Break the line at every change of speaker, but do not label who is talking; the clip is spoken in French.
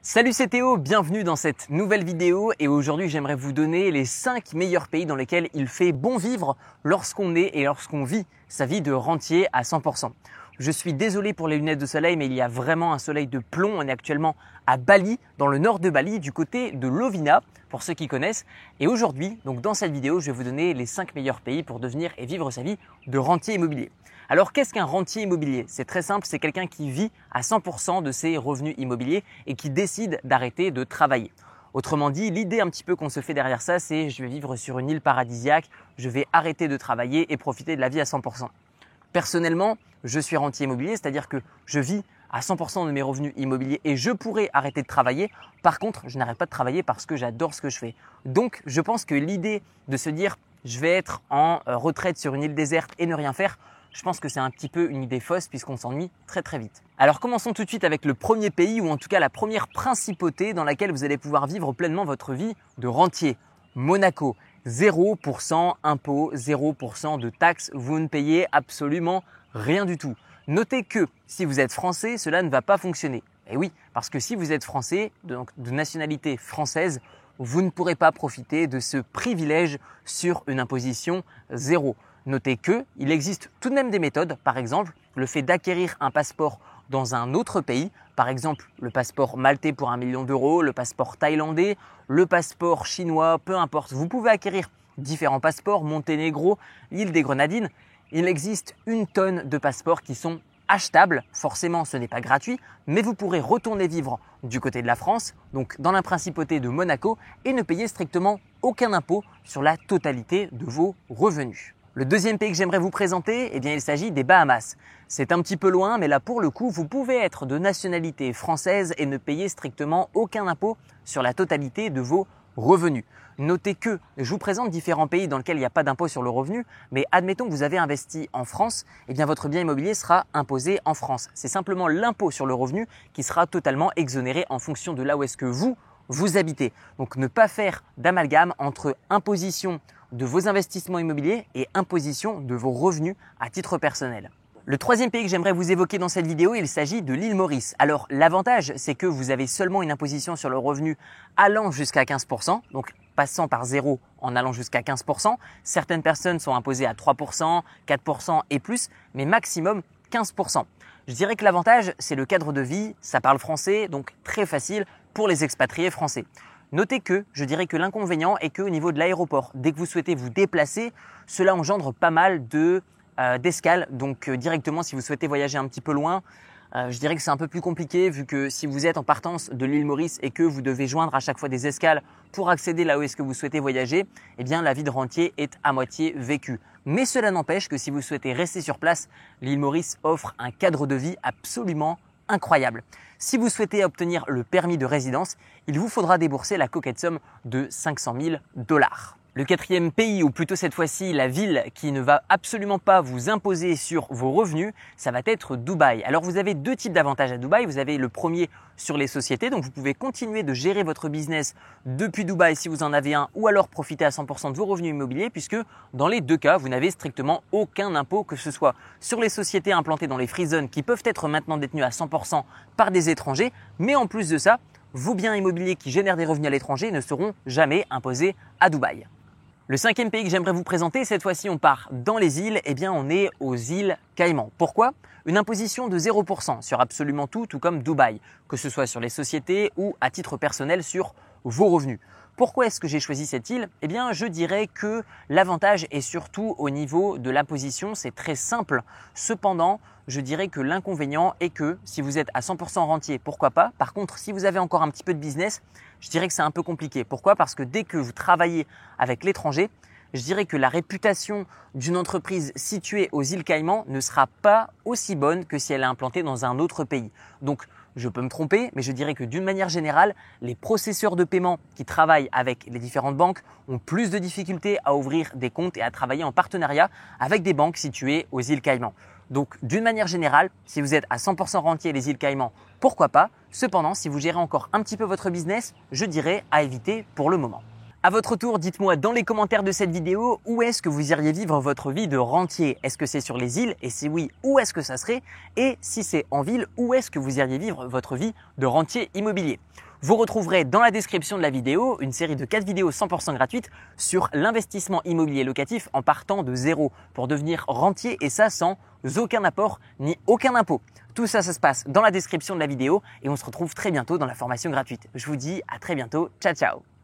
Salut c'est Théo, bienvenue dans cette nouvelle vidéo et aujourd'hui j'aimerais vous donner les 5 meilleurs pays dans lesquels il fait bon vivre lorsqu'on est et lorsqu'on vit sa vie de rentier à 100%. Je suis désolé pour les lunettes de soleil mais il y a vraiment un soleil de plomb. On est actuellement à Bali, dans le nord de Bali, du côté de Lovina, pour ceux qui connaissent. Et aujourd'hui, donc dans cette vidéo, je vais vous donner les 5 meilleurs pays pour devenir et vivre sa vie de rentier immobilier. Alors qu'est-ce qu'un rentier immobilier? C'est très simple, c'est quelqu'un qui vit à 100% de ses revenus immobiliers et qui décide d'arrêter de travailler. Autrement dit, l'idée un petit peu qu'on se fait derrière ça, c'est je vais vivre sur une île paradisiaque, je vais arrêter de travailler et profiter de la vie à 100%. Personnellement, je suis rentier immobilier, c'est-à-dire que je vis à 100% de mes revenus immobiliers et je pourrais arrêter de travailler. Par contre, je n'arrête pas de travailler parce que j'adore ce que je fais. Donc, je pense que l'idée de se dire je vais être en euh, retraite sur une île déserte et ne rien faire, je pense que c'est un petit peu une idée fausse puisqu'on s'ennuie très très vite. Alors commençons tout de suite avec le premier pays ou en tout cas la première principauté dans laquelle vous allez pouvoir vivre pleinement votre vie de rentier. Monaco. 0% impôts, 0% de taxes, vous ne payez absolument rien du tout. Notez que si vous êtes français, cela ne va pas fonctionner. Et oui, parce que si vous êtes français, donc de nationalité française, vous ne pourrez pas profiter de ce privilège sur une imposition zéro. Notez que il existe tout de même des méthodes, par exemple le fait d'acquérir un passeport dans un autre pays, par exemple le passeport maltais pour un million d'euros, le passeport thaïlandais, le passeport chinois, peu importe. Vous pouvez acquérir différents passeports, Monténégro, l'île des Grenadines. Il existe une tonne de passeports qui sont achetables. Forcément, ce n'est pas gratuit, mais vous pourrez retourner vivre du côté de la France, donc dans la principauté de Monaco, et ne payer strictement aucun impôt sur la totalité de vos revenus. Le deuxième pays que j'aimerais vous présenter, eh bien, il s'agit des Bahamas. C'est un petit peu loin, mais là, pour le coup, vous pouvez être de nationalité française et ne payer strictement aucun impôt sur la totalité de vos revenus. Notez que je vous présente différents pays dans lesquels il n'y a pas d'impôt sur le revenu, mais admettons que vous avez investi en France, eh bien votre bien immobilier sera imposé en France. C'est simplement l'impôt sur le revenu qui sera totalement exonéré en fonction de là où est-ce que vous vous habitez. Donc ne pas faire d'amalgame entre imposition de vos investissements immobiliers et imposition de vos revenus à titre personnel. Le troisième pays que j'aimerais vous évoquer dans cette vidéo, il s'agit de l'île Maurice. Alors l'avantage, c'est que vous avez seulement une imposition sur le revenu allant jusqu'à 15%, donc passant par zéro en allant jusqu'à 15%. Certaines personnes sont imposées à 3%, 4% et plus, mais maximum 15%. Je dirais que l'avantage, c'est le cadre de vie, ça parle français, donc très facile pour les expatriés français. Notez que je dirais que l'inconvénient est qu'au niveau de l'aéroport, dès que vous souhaitez vous déplacer, cela engendre pas mal de euh, d'escales. Donc euh, directement, si vous souhaitez voyager un petit peu loin, euh, je dirais que c'est un peu plus compliqué vu que si vous êtes en partance de l'île Maurice et que vous devez joindre à chaque fois des escales pour accéder là où est-ce que vous souhaitez voyager, eh bien la vie de rentier est à moitié vécue. Mais cela n'empêche que si vous souhaitez rester sur place, l'île Maurice offre un cadre de vie absolument incroyable. Si vous souhaitez obtenir le permis de résidence, il vous faudra débourser la coquette somme de 500 000 dollars. Le quatrième pays, ou plutôt cette fois-ci la ville qui ne va absolument pas vous imposer sur vos revenus, ça va être Dubaï. Alors vous avez deux types d'avantages à Dubaï. Vous avez le premier sur les sociétés, donc vous pouvez continuer de gérer votre business depuis Dubaï si vous en avez un, ou alors profiter à 100% de vos revenus immobiliers, puisque dans les deux cas, vous n'avez strictement aucun impôt, que ce soit sur les sociétés implantées dans les free zones qui peuvent être maintenant détenues à 100% par des étrangers, mais en plus de ça, vos biens immobiliers qui génèrent des revenus à l'étranger ne seront jamais imposés à Dubaï. Le cinquième pays que j'aimerais vous présenter, cette fois-ci on part dans les îles, eh bien on est aux îles Caïmans. Pourquoi? Une imposition de 0% sur absolument tout, tout comme Dubaï, que ce soit sur les sociétés ou à titre personnel sur vos revenus. Pourquoi est-ce que j'ai choisi cette île? Eh bien, je dirais que l'avantage est surtout au niveau de l'imposition, c'est très simple. Cependant, je dirais que l'inconvénient est que si vous êtes à 100% rentier, pourquoi pas? Par contre, si vous avez encore un petit peu de business, je dirais que c'est un peu compliqué. Pourquoi? Parce que dès que vous travaillez avec l'étranger, je dirais que la réputation d'une entreprise située aux îles Caïmans ne sera pas aussi bonne que si elle est implantée dans un autre pays. Donc, je peux me tromper, mais je dirais que d'une manière générale, les processeurs de paiement qui travaillent avec les différentes banques ont plus de difficultés à ouvrir des comptes et à travailler en partenariat avec des banques situées aux îles Caïmans. Donc d'une manière générale, si vous êtes à 100% rentier les îles Caïmans, pourquoi pas? Cependant, si vous gérez encore un petit peu votre business, je dirais à éviter pour le moment. À votre tour, dites-moi dans les commentaires de cette vidéo où est-ce que vous iriez vivre votre vie de rentier? Est-ce que c'est sur les îles? Et si oui, où est-ce que ça serait? Et si c'est en ville, où est-ce que vous iriez vivre votre vie de rentier immobilier? Vous retrouverez dans la description de la vidéo une série de 4 vidéos 100% gratuites sur l'investissement immobilier locatif en partant de zéro pour devenir rentier et ça sans aucun apport ni aucun impôt. Tout ça, ça se passe dans la description de la vidéo et on se retrouve très bientôt dans la formation gratuite. Je vous dis à très bientôt. Ciao, ciao